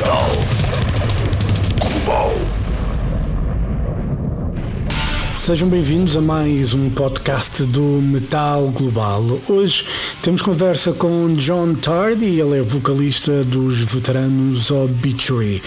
Metal. Sejam bem-vindos a mais um podcast do Metal Global. Hoje temos conversa com John Tardy, ele é vocalista dos veteranos Obituary.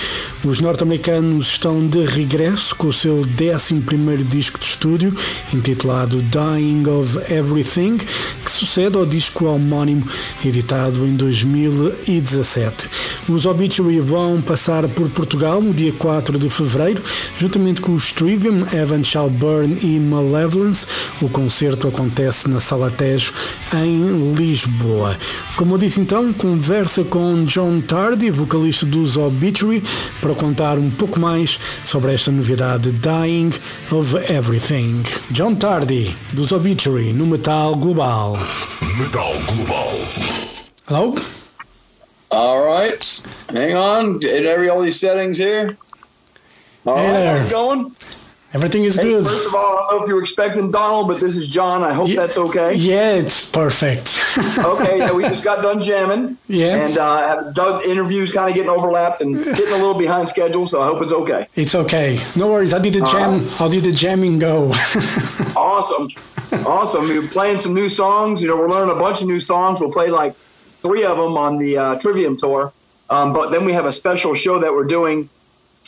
Os norte-americanos estão de regresso com o seu 11 disco de estúdio, intitulado Dying of Everything, que sucede ao disco homónimo editado em 2017. Os Obituary vão passar por Portugal no dia 4 de fevereiro, juntamente com os Trivium, Evan Burn e Malevolence. O concerto acontece na Sala Tejo, em Lisboa. Como eu disse então, conversa com John Tardy, vocalista dos Obituary, para contar um pouco mais sobre esta novidade Dying of Everything. John Tardy, dos Obituary, no Metal Global. Metal Global. Hello? All right, hang on. Did every all these settings here? All Hey right, there. how's it going? Everything is Hey, good. first of all, I don't know if you were expecting Donald, but this is John. I hope Ye- that's okay. Yeah, it's perfect. Okay, yeah, we just got done jamming. Yeah. And uh, done interviews kind of getting overlapped and getting a little behind schedule, so I hope it's okay. It's okay. No worries. How did the jam? How did the jamming go? Awesome. awesome. We're playing some new songs. You know, we're learning a bunch of new songs. We'll play like three of them on the uh, Trivium tour. Um, but then we have a special show that we're doing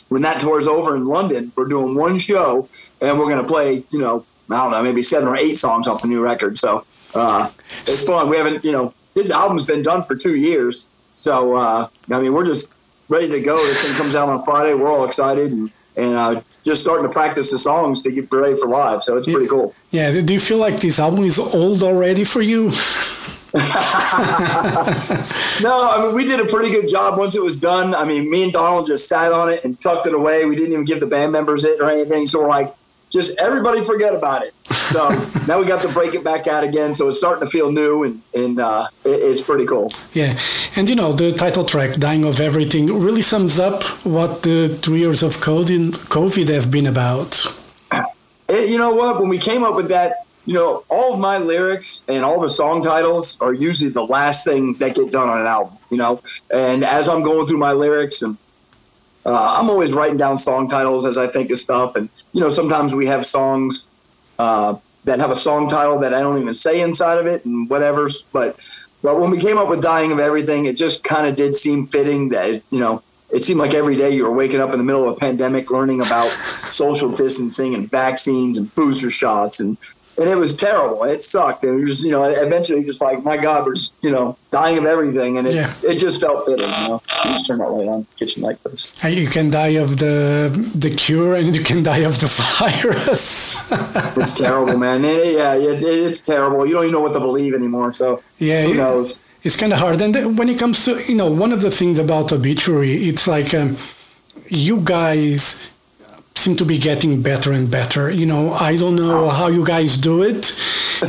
when that tour is over in London. We're doing one show, and we're going to play, you know, I don't know, maybe seven or eight songs off the new record. So uh, it's fun. We haven't, you know, this album's been done for two years. So, uh, I mean, we're just ready to go. This thing comes out on Friday. We're all excited and, and uh, just starting to practice the songs to get ready for live. So it's pretty cool. yeah. Do you feel like this album is old already for you? No, I mean we did a pretty good job once it was done. I mean, me and Donald just sat on it and tucked it away. We didn't even give the band members it or anything. So we're like, just everybody forget about it. So now we got to break it back out again. So it's starting to feel new and and uh, it, it's pretty cool. Yeah, and you know the title track "Dying of Everything" really sums up what the two years of COVID COVID have been about. And you know what? When we came up with that, you know, all of my lyrics and all the song titles are usually the last thing that get done on an album. You know, and as I'm going through my lyrics and uh, I'm always writing down song titles as I think of stuff, and you know, sometimes we have songs uh, that have a song title that I don't even say inside of it and whatever. But but when we came up with "Dying of Everything," it just kind of did seem fitting that you know. It seemed like every day you were waking up in the middle of a pandemic, learning about social distancing and vaccines and booster shots, and and it was terrible. It sucked, and it was you know eventually just like my God, we're just you know dying of everything, and it Yeah. it just felt bitter. You know, just turn that light on, kitchen light first. And you can die of the the cure, and you can die of the virus. It's terrible, man. It- yeah, it, it's terrible. You don't even know what to believe anymore. So yeah, who knows? it's kind of hard. And when it comes to you know one of the things about obituary, it's like um, you guys seem to be getting better and better. You know, I don't know how you guys do it,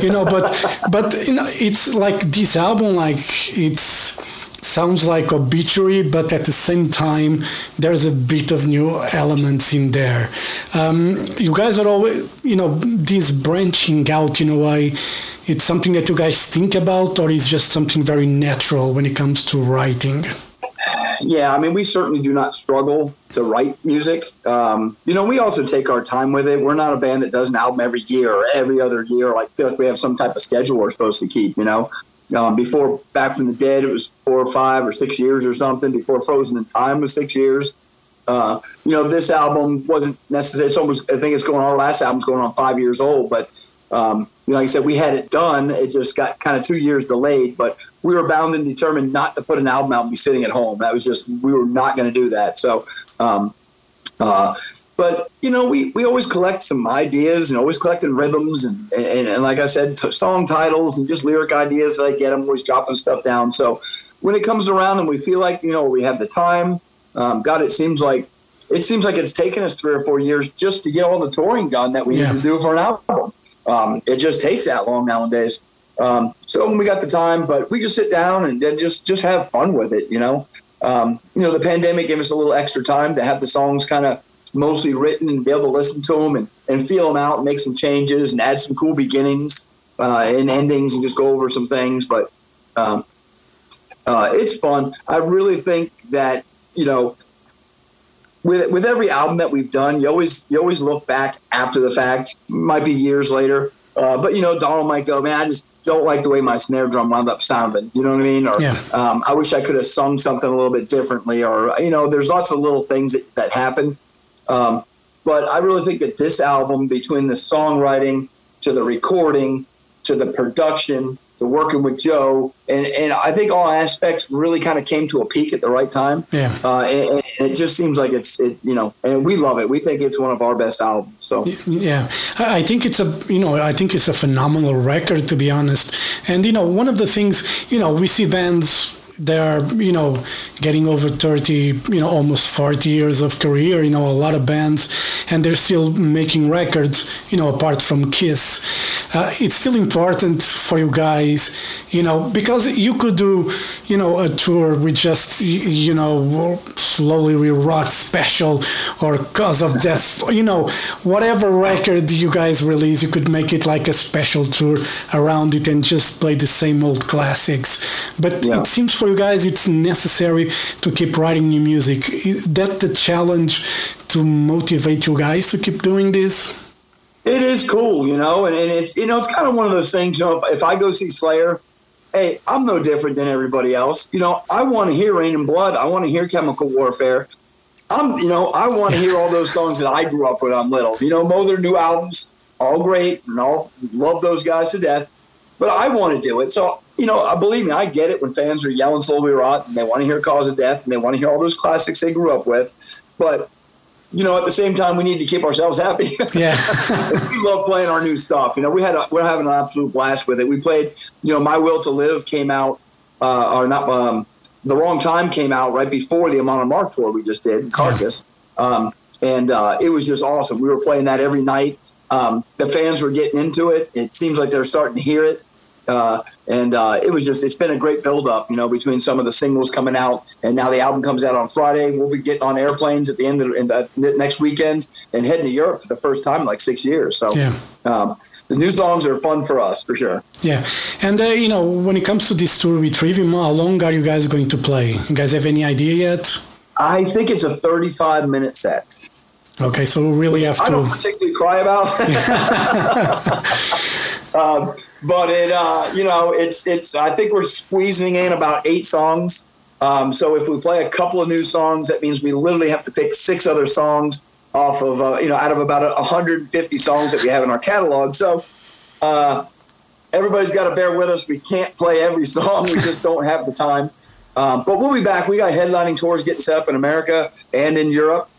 you know, but but you know, it's like this album, like it's sounds like obituary, but at the same time, there's a bit of new elements in there. Um, you guys are always, you know, this branching out in a way. It's something that you guys think about, or is just something very natural when it comes to writing. Yeah, I mean, we certainly do not struggle to write music. Um, you know, we also take our time with it. We're not a band that does an album every year or every other year. Like, feel like we have some type of schedule we're supposed to keep. You know, um, before Back from the Dead, it was four or five or six years or something. Before Frozen in Time was six years. Uh, you know, this album wasn't necessarily. It's almost. I think it's going. Our last album's going on five years old, but um, like I said, we had it done. It just got kind of two years delayed, but we were bound and determined not to put an album out and be sitting at home. That was just we were not going to do that. So, um, uh, but you know, we, we always collect some ideas and always collecting rhythms and, and, and like I said, t- song titles and just lyric ideas that I get. I'm always dropping stuff down. So when it comes around and we feel like you know we have the time, um, God, it seems like it seems like it's taken us three or four years just to get all the touring done that we Yeah. need to do for an album. Um, it just takes that long nowadays. Um, so when we got the time, but we just sit down and just just have fun with it, you know. Um, you know, the pandemic gave us a little extra time to have the songs kind of mostly written and be able to listen to them and, and feel them out and make some changes and add some cool beginnings uh, and endings and just go over some things. But um, uh, it's fun. I really think that you know, with with every album that we've done, you always you always look back after the fact. Might be years later, uh, but you know, Donald might go, man, I just don't like the way my snare drum wound up sounding. You know what I mean? Or Yeah. um, I wish I could have sung something a little bit differently. Or you know, there's lots of little things that, that happen. Um, but I really think that this album, between the songwriting to the recording to the production, the working with Joe, and, and I think all aspects really kind of came to a peak at the right time. Yeah. Uh, and, and it just seems like it's, it, you know, and we love it. We think it's one of our best albums. So Yeah, I think it's a you know I think it's a phenomenal record to be honest. And you know one of the things you know we see bands they are you know getting over 30 you know almost 40 years of career you know a lot of bands and they're still making records you know apart from kiss uh, it's still important for you guys you know because you could do you know a tour with just you know slowly we rot special or cause of death. You know whatever record you guys release you could make it like a special tour around it and just play the same old classics. But Yeah. it seems for you guys it's necessary to keep writing new music. Is that the challenge to motivate you guys to keep doing this it is cool, you know, and, and it's, you know, it's kind of one of those things, you know, if, if I go see Slayer, hey, I'm no different than everybody else. You know, I want to hear Raining Blood. I want to hear Chemical Warfare. I'm, you know, I want to hear all those songs that I grew up with on Little. You know, Mo, their new albums, all great, and all love those guys to death. But I want to do it. So, you know, uh, believe me, I get it when fans are yelling Slowly Rot and they want to hear Cause of Death and they want to hear all those classics they grew up with. But, you know, at the same time, we need to keep ourselves happy. yeah we love playing our new stuff. You know, we had a, we're having an absolute blast with it. We played, you know, My Will to Live came out, uh, or not, um, The Wrong Time came out right before the Amon Amarth tour we just did, Carcass, um, and uh, it was just awesome. We were playing that every night. Um, the fans were getting into it. It seems like they're starting to hear it. Uh, and uh, it was just, it's been a great build up, you know, between some of the singles coming out and now the album comes out on Friday. We'll be getting on airplanes at the end of in the, next weekend and heading to Europe for the first time in like six years. So yeah um, the new songs are fun for us for sure. Yeah, and uh, you know, when it comes to this tour with Trivium, how long are you guys going to play? You guys have any idea yet? I think it's a 35 minute set. Okay, so we really have I don't to. particularly cry about, um, but it, uh, you know, it's it's. I think we're squeezing in about eight songs. Um, so if we play a couple of new songs, that means we literally have to pick six other songs off of uh, you know out of about 150 songs that we have in our catalog. So uh, everybody's got to bear with us. We can't play every song. We just don't have the time. Um, but we'll be back. We got headlining tours getting set up in America and in Europe.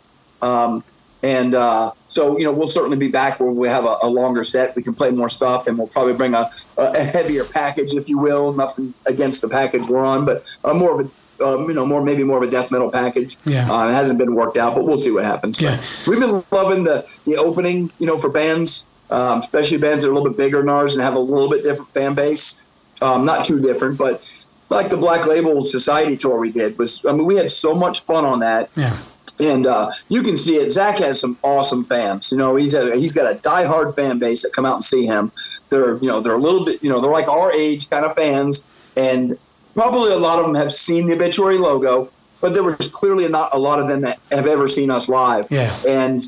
Um, and uh, so, you know, we'll certainly be back where we have a, a longer set. We can play more stuff, and we'll probably bring a, a heavier package, if you will. Nothing against the package we're on, but uh, more of a, um, you know, more maybe more of a death metal package. Yeah. Uh, it hasn't been worked out, but we'll see what happens. But Yeah. we've been loving the the opening, you know, for bands, um, especially bands that are a little bit bigger than ours and have a little bit different fan base. Um, not too different, but like the Black Label Society tour we did was. I mean, we had so much fun on that Yeah, and uh, you can see it. Zach has some awesome fans. You know, he's a, he's got a diehard fan base that come out and see him. They're you know they're a little bit you know they're like our age kind of fans, and probably a lot of them have seen the obituary logo, but there was clearly not a lot of them that have ever seen us live. Yeah. and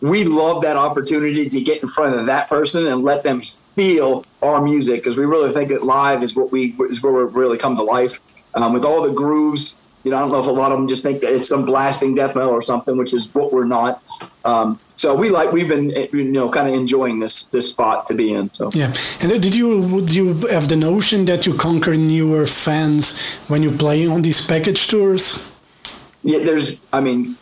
we love that opportunity to get in front of that person and let them feel our music because we really think that live is what we is where we really come to life um, with all the grooves. You know, I don't know if a lot of them just think that it's some blasting death metal or something, which is what we're not. Um, so we like we've been you know kind of enjoying this this spot to be in. So yeah. And did you would you have the notion that you conquer newer fans when you play on these package tours? yeah, there's I mean,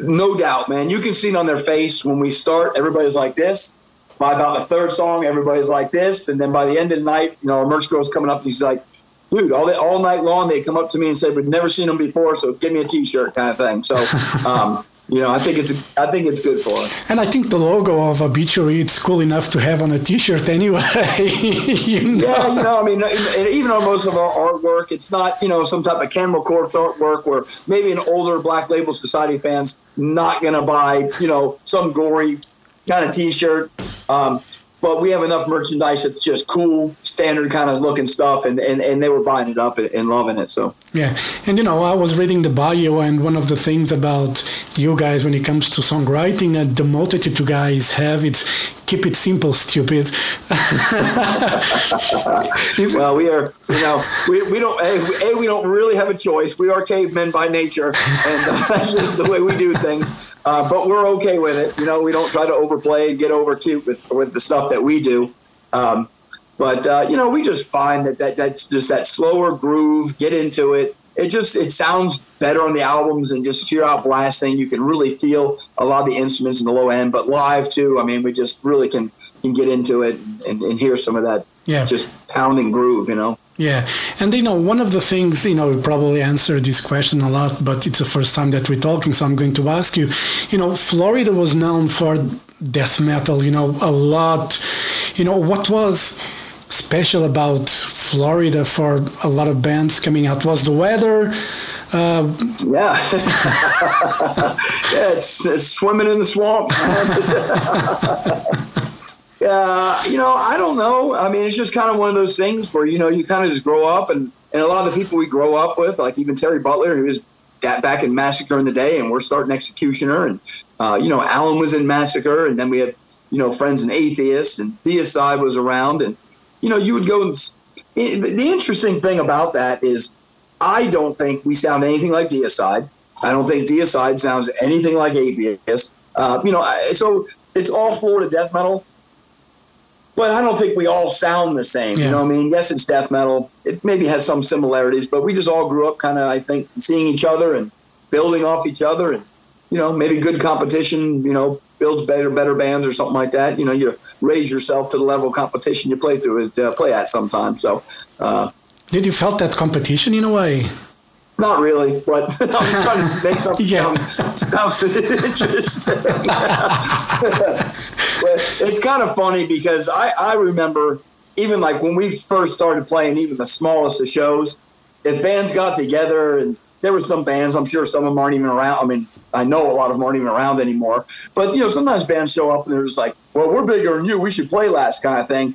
no doubt, man. You can see it on their face when we start. Everybody's like this. By about the third song, everybody's like this, and then by the end of the night, you know, our merch girl's coming up and he's like, "Dude, all day, all night long, they come up to me and say we've never seen them before, so give me a T-shirt, kind of thing." So, um, you know, I think it's I think it's good for us. And I think the logo of Obituary it's cool enough to have on a T-shirt anyway. you know? Yeah, you know, I mean, even on most of our artwork, it's not, you know, some type of Cannibal Corpse artwork where maybe an older Black Label Society fan's not going to buy, you know, some gory kind of T-shirt. Um, but we have enough merchandise that's just cool, standard kind of looking stuff, and, and, and they were buying it up and, and loving it. So yeah, and you know, I was reading the bio, and one of the things about you guys when it comes to songwriting that the multitude you guys have, it's keep it simple, stupid. well, we are, you know, we, we don't, a, a, we don't really have a choice. We are cavemen by nature, and uh, that's just the way we do things. Uh, but we're okay with it. You know, we don't try to overplay and get over cute with, with the stuff that we do. Um, but, uh, you know, we just find that, that that's just that slower groove, get into it it just it sounds better on the albums and just sheer out blasting. You can really feel a lot of the instruments in the low end, but live too. I mean, we just really can can get into it and, and hear some of that yeah. just pounding groove, you know. Yeah, and you know one of the things you know we probably answer this question a lot, but it's the first time that we're talking, so I'm going to ask you. You know, Florida was known for death metal. You know, a lot. You know, what was special about Florida for a lot of bands coming out? Was the weather? Uh, yeah, yeah, it's, it's, swimming in the swamp. yeah, you know, I don't know. I mean, it's just kind of one of those things where you know you kind of just grow up, and and a lot of the people we grow up with, like even Terry Butler, who was back in Massacre in the day, and we're starting Executioner, and uh, you know, Alan was in Massacre, and then we had you know friends and atheists, and Deicide was around, and you know, you would go and the interesting thing about that is I don't think we sound anything like Deicide. I don't think Deicide sounds anything like Atheist. Uh, you know, so it's all Florida death metal, but I don't think we all sound the same. Yeah. You know, what I mean, yes, it's death metal. It maybe has some similarities, but we just all grew up kind of, I think, seeing each other and building off each other, and you know, maybe good competition. You know, builds better better bands or something like that. You know, you raise yourself to the level of competition you play through uh, play at sometimes. So, uh, did you felt that competition in a way? Not really, but I'm trying to make something yeah. sound, interesting. it's kind of funny because I, I remember even like when we first started playing, even the smallest of shows, if bands got together and there were some bands, I'm sure some of them aren't even around. I mean, I know a lot of them aren't even around anymore. But, you know, sometimes bands show up and they're just like, well, we're bigger than you. We should play last kind of thing.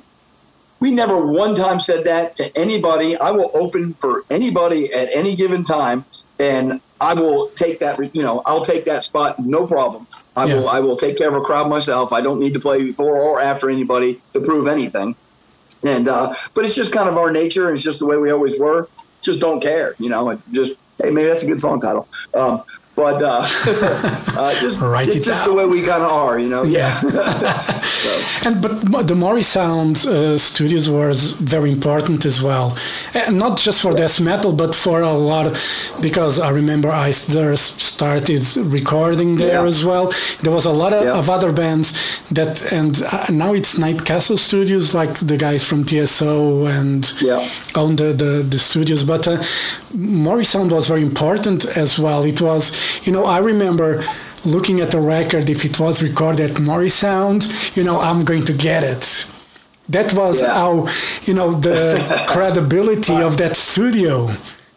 We never one time said that to anybody. I will open for anybody at any given time, and I will take that. You know, I'll take that spot, no problem. I yeah. will. I will take care of a crowd myself. I don't need to play before or after anybody to prove anything. And uh, but it's just kind of our nature. It's just the way we always were. Just don't care. You know, just hey, maybe that's a good song title. Um, but uh, uh, just, it's it just down. the way we kind of are, you know. Yeah. so. And but the Morrisound uh, studios was very important as well, and not just for death metal, but for a lot of, because I remember I started recording there yeah. as well. There was a lot of, yeah. of other bands that, and uh, now it's Night Castle Studios, like the guys from TSO and yeah. own the, the the studios. But uh, Morrisound was very important as well. It was you know, I remember looking at the record if it was recorded at Morrisound, you know, I'm going to get it. That was yeah. how, you know, the credibility of that studio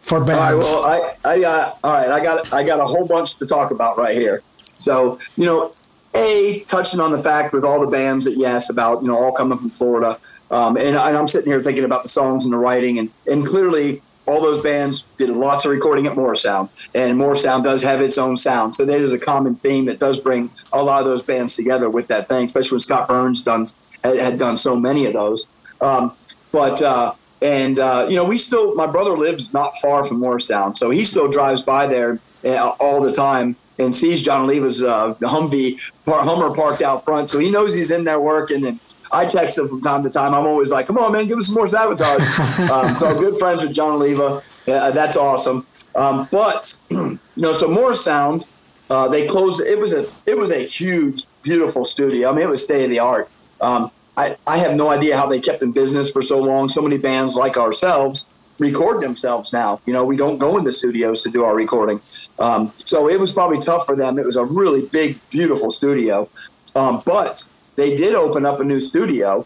for bands. All right, well, I, I, uh, all right, I got, I got a whole bunch to talk about right here. So, you know, a touching on the fact with all the bands that yes about you know all coming from Florida, um, and, and I'm sitting here thinking about the songs and the writing, and and clearly all those bands did lots of recording at Morrisound, and Morrisound does have its own sound. So there's a common theme that does bring a lot of those bands together with that thing, especially when Scott Burns done had, had done so many of those. Um, but uh, and uh, you know, we still my brother lives not far from Morrisound, so he still drives by there uh, all the time and sees Jon Oliva's uh, the Humvee Hummer parked out front, so he knows he's in there working and I text him from time to time. I'm always like, come on, man, give us some more Savatage. um, so good friends with Jon Oliva. Yeah, that's awesome. Um, but you know, so Morrisound, uh, they closed. It was a it was a huge, beautiful studio. I mean, it was state of the art. Um, I I have no idea how they kept in business for so long. So many bands like ourselves record themselves now. You know, we don't go into studios to do our recording. Um, so it was probably tough for them. It was a really big, beautiful studio. Um, but they did open up a new studio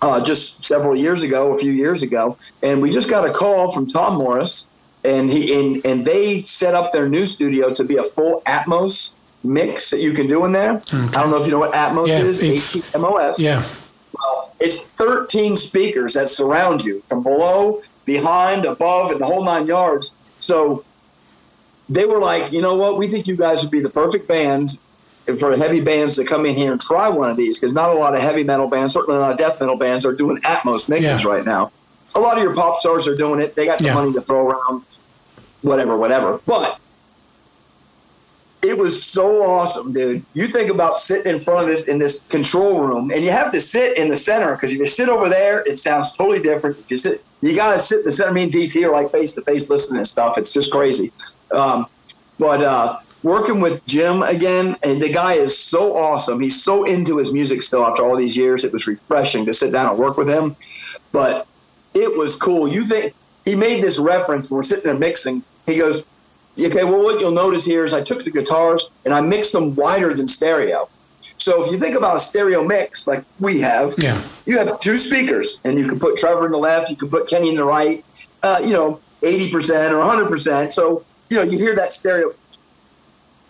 uh, just several years ago, a few years ago, and we just got a call from Tom Morris, and he and, and they set up their new studio to be a full Atmos mix that you can do in there. Okay. I don't know if you know what Atmos yeah, is. A T M O S. Yeah. Well, it's 13 speakers that surround you from below, behind, above, and the whole nine yards. So they were like, you know what? We think you guys would be the perfect band for heavy bands to come in here and try one of these because not a lot of heavy metal bands, certainly not death metal bands, are doing Atmos mixes Yeah. right now. A lot of your pop stars are doing it. They got the Yeah. money to throw around, whatever, whatever. But it was so awesome, dude. You think about sitting in front of this in this control room, and you have to sit in the center because if you sit over there, it sounds totally different. If you sit, you got to sit in the center. Me and DT are like face to face listening and stuff. It's just crazy. Um, but uh, working with Jim again, and the guy is so awesome. He's so into his music still after all these years. It was refreshing to sit down and work with him. But it was cool. You think he made this reference when we're sitting there mixing? He goes, Okay, well, what you'll notice here is I took the guitars and I mixed them wider than stereo. So if you think about a stereo mix like we have, Yeah. you have two speakers, and you can put Trevor in the left, you can put Kenny in the right, uh, you know, 80% or 100%. So, you know, you hear that stereo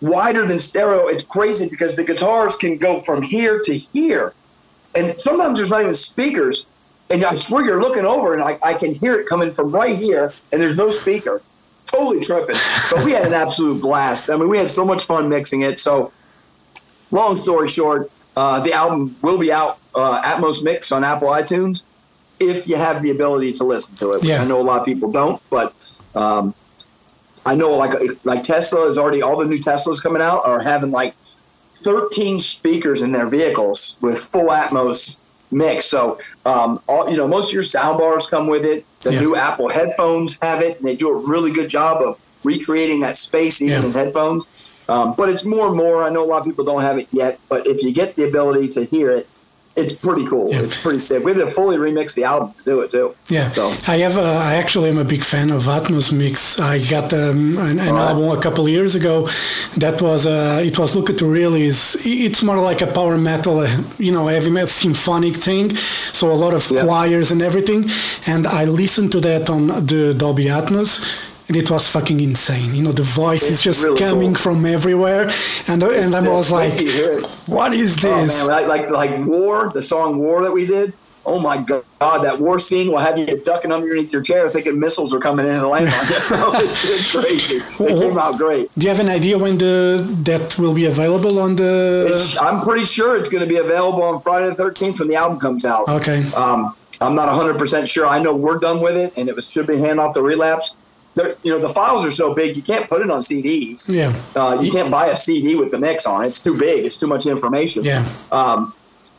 wider than stereo. It's crazy because the guitars can go from here to here. And sometimes there's not even speakers. And I swear you're looking over and I, I can hear it coming from right here, and there's no speaker. Totally tripping. But we had an absolute blast. I mean, we had so much fun mixing it. So, long story short, uh, the album will be out uh, Atmos Mix on Apple iTunes if you have the ability to listen to it. which Yeah. I know a lot of people don't, but um, I know like like Tesla is already all the new Teslas coming out are having like 13 speakers in their vehicles with full Atmos mix. So um, all you know, most of your sound bars come with it. The Yeah. new Apple headphones have it, and they do a really good job of recreating that space even Yeah. in headphones. Um, but it's more and more. I know a lot of people don't have it yet, but if you get the ability to hear it, it's pretty cool. Yeah. It's pretty sick. We had to fully remix the album to do it too. Yeah, So I have. A, I actually am a big fan of Atmos Mix. I got um, an, an Alright. album a couple of years ago. That was uh, it was Look at the Release. It's more like a power metal, uh, you know, heavy metal symphonic thing. So a lot of Yeah. choirs and everything. And I listened to that on the Dolby Atmos. It was fucking insane. You know, the voice is just really coming cool. from everywhere, and and I uh, was like, you hear it. "What is Oh this?" man, like, like War, the song War that we did. Oh my god, that war scene will have you ducking underneath your chair thinking missiles are coming in and landing on you. it's, it's crazy. It came out great. Do you have an idea when the that will be available on the? It's, I'm pretty sure it's going to be available on Friday the 13th when the album comes out. okay. Um, I'm not 100% sure. I know we're done with it, and it was, should be hand off the Relapse. They're, you know, the files are so big, you can't put it on CDs. Yeah. Uh, you can't buy a CD with the mix on it. It's too big. It's too much information. Yeah. Um,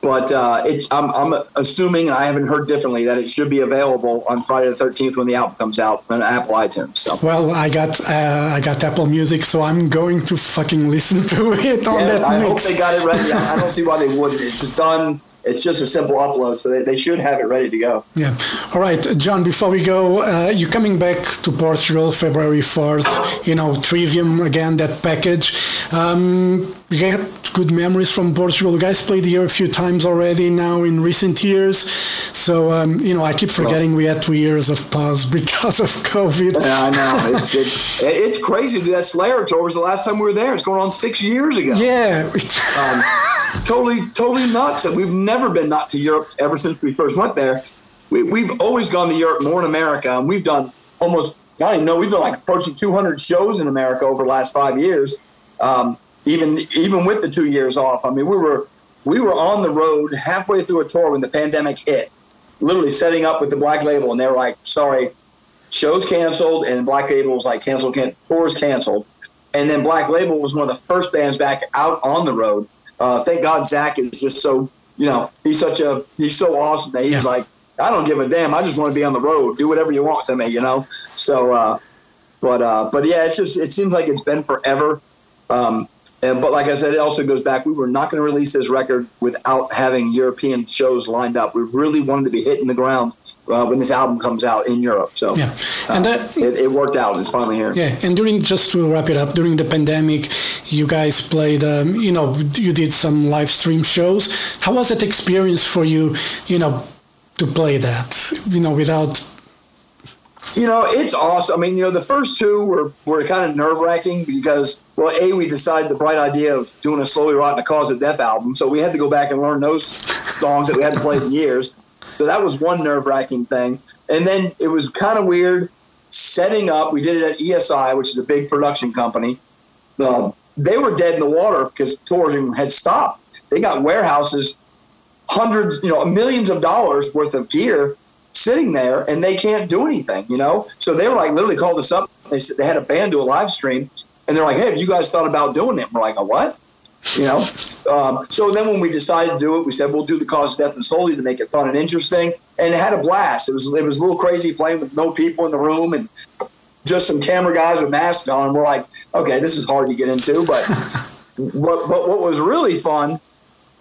but uh, it's I'm, I'm assuming, and I haven't heard differently, that it should be available on Friday the 13th when the album comes out on Apple iTunes. So Well, I got uh, I got Apple Music, so I'm going to fucking listen to it on Yeah, that I hope they got it ready. I I don't see why they wouldn't. It was done. It's just a simple upload, so they, they should have it ready to go. Yeah. All right, John. Before we go, uh, you're coming back to Portugal February fourth. You know, Trivium again. That package. Um, you get good memories from Portugal. You guys played here a few times already now in recent years. So um, you know, I keep forgetting we had two years of pause because of COVID. Yeah, I know. It's it, it's crazy. to do That Slayer tour was the last time we were there. It's going on six years ago. Yeah. um, totally, totally nuts. And we've never been not to Europe ever since we first went there. We, we've always gone to Europe more in America, and we've done almost. I don't even know. We've done like approaching 200 shows in America over the last five years. Um, even even with the two years off, I mean, we were we were on the road halfway through a tour when the pandemic hit. Literally setting up with the Black Label, and they were like, "Sorry, shows canceled," and Black Label was like, "Canceled, can- tours canceled." And then Black Label was one of the first bands back out on the road. Uh, thank God Zach is just so you know he's such a he's so awesome that he was Yeah. like I don't give a damn I just want to be on the road do whatever you want to me you know so uh, but uh, but yeah it's just it seems like it's been forever um, and, but like I said it also goes back we were not going to release this record without having European shows lined up we really wanted to be hitting the ground uh, when this album comes out in Europe so Yeah. uh, And that- it, it worked out it's finally here Yeah, and during just to wrap it up, during the pandemic, you guys played. Um, you know, you did some live stream shows. How was that experience for you? You know, to play that. You know, without. You know, it's awesome. I mean, you know, the first two were, were kind of nerve wracking because, well, A, we decided the bright idea of doing a Slowly Rotting the Cause of Death album. So we had to go back and learn those songs that we hadn't played in years. So that was one nerve wracking thing. And then it was kind of weird setting up. We did it at ESI, which is a big production company. The, they were dead in the water because touring had stopped. They got warehouses, hundreds, you know, millions of dollars worth of gear sitting there, and they can't do anything. You know, so they were like literally called us up. They said they had a band do a live stream, and they're like, "Hey, have you guys thought about doing it?" And we're like, "A what?" You know. Um, so then when we decided to do it, we said we'll do the cause, of death, and solely to make it fun and interesting, and it had a blast. It was it was a little crazy playing with no people in the room and just some camera guys with masks on. We're like, okay, this is hard to get into, but but, but what was really fun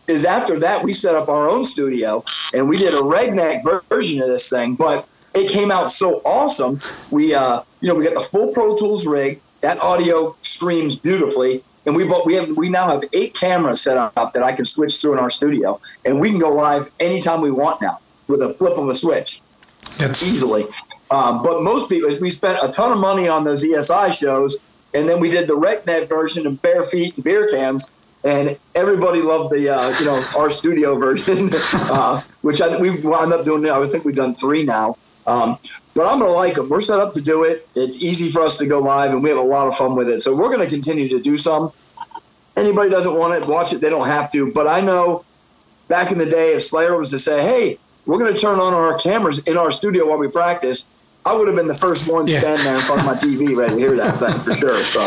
is after that we set up our own studio and we did a redneck version of this thing, but it came out so awesome. We uh, you know we got the full Pro Tools rig. That audio streams beautifully, and we we have we now have eight cameras set up that I can switch through in our studio, and we can go live anytime we want now with a flip of a switch, That's easily. Um, but most people, we spent a ton of money on those ESI shows, and then we did the RecNet version of bare feet and beer cans, and everybody loved the uh, you know our studio version, uh, which I we wound up doing. Now, I think we've done three now. Um, but I'm gonna like them. We're set up to do it. It's easy for us to go live, and we have a lot of fun with it. So we're gonna continue to do some. Anybody doesn't want it, watch it. They don't have to. But I know back in the day, if Slayer was to say, "Hey, we're gonna turn on our cameras in our studio while we practice," I would have been the first one Yeah. standing there in front of my TV ready to hear that thing for sure. So.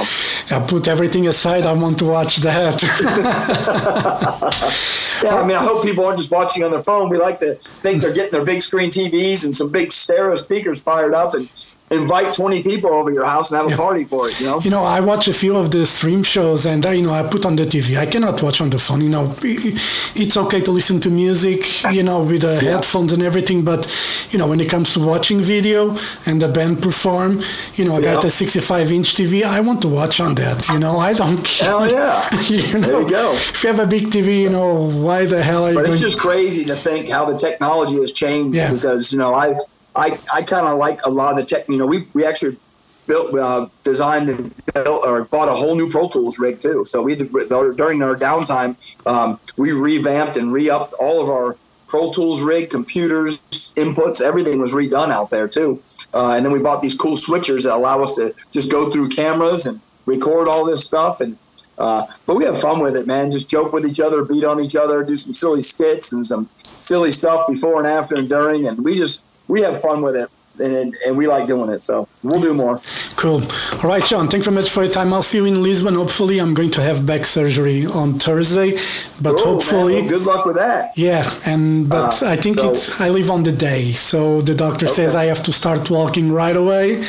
I put everything aside. I want to watch that. Yeah, I mean, I hope people aren't just watching on their phone. We like to think they're getting their big screen TVs and some big stereo speakers fired up and invite 20 people over your house and have a Yeah. party for it, you know? You know, I watch a few of the stream shows, and I, you know, I put on the TV. I cannot watch on the phone. You know, it's okay to listen to music, you know, with the headphones and everything. But you know, when it comes to watching video and the band perform, you know, I got a 65-inch TV. I want to watch on that. You know, I don't care. Hell yeah. you know, There you go. If you have a big TV, you know, why the hell are you But going? it's just crazy to think how the technology has changed Yeah. because, you know, I, I, I kind of like a lot of the tech, you know, we, we actually built, uh, designed and built or bought a whole new Pro Tools rig too. So we did, during our downtime, um, we revamped and re-upped all of our Pro Tools rig, computers, inputs, everything was redone out there too. Uh, and then we bought these cool switchers that allow us to just go through cameras and record all this stuff. And uh, but we have fun with it, man. Just joke with each other, beat on each other, do some silly skits and some silly stuff before and after and during, and we just we have fun with it, and and we like doing it. So we'll do more. Cool. All right, Sean, thanks very much for your time. I'll see you in Lisbon. Hopefully, I'm going to have back surgery on Thursday, but Cool, hopefully. Well, good luck with that. Yeah, and but Uh, I think so- it's I live on the day, so the doctor says I have to start walking right away.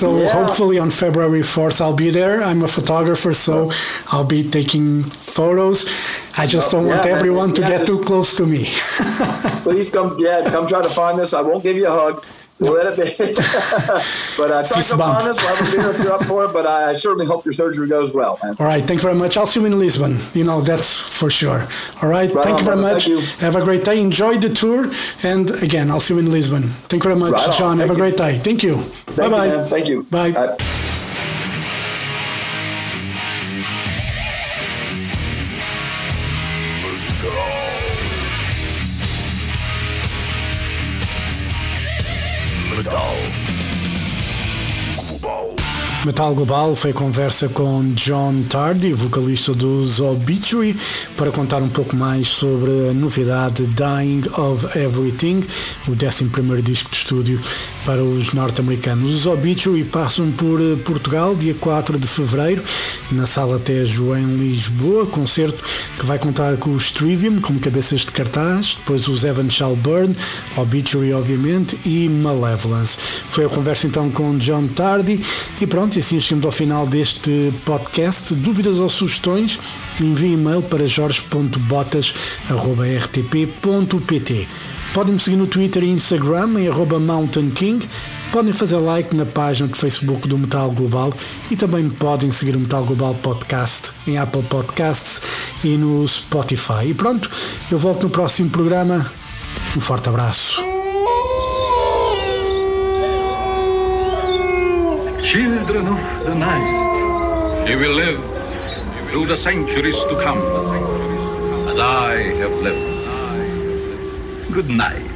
So Yeah. hopefully on February fourth I'll be there. I'm a photographer, so I'll be taking photos. I just don't Yeah, want man. everyone to Yeah, get too close to me. Please come, yeah, come try to find this. I won't give you a hug. We'll let it be. but uh, try to come find us. We'll have a beer if you're up for it. But I certainly hope your surgery goes well, man. All right, thank you very much. I'll see you in Lisbon. You know that's for sure. All right, Right thank on, you very brother. much. You. Have a great day. Enjoy the tour, and again, I'll see you in Lisbon. Thank you very much, Right on. Sean. Have Thank a great day. Thank you. Bye bye. Thank you. Bye. Metal Global foi a conversa com John Tardy, vocalista dos Obituary, para contar um pouco mais sobre a novidade Dying of Everything, o 11 disco de estúdio para os norte-americanos. Os Obituary passam por eh, Portugal, dia 4 de fevereiro, na Sala Tejo em Lisboa, concerto que vai contar com os Trivium como cabeças de cartaz, depois os Evan Shall Burn, Obituary obviamente e Malevolence. Foi a conversa então com John Tardy e pronto, e assim chegamos ao final deste podcast. Dúvidas ou sugestões? Envie e-mail para jorge.botas.rtp.pt Podem me seguir no Twitter e Instagram em arroba King. Podem fazer like na página de Facebook do Metal Global e também podem seguir o Metal Global Podcast em Apple Podcasts e no Spotify. E pronto, eu volto no próximo programa. Um forte abraço. Children of the night, you will live through the centuries to come, as I have lived. Good night.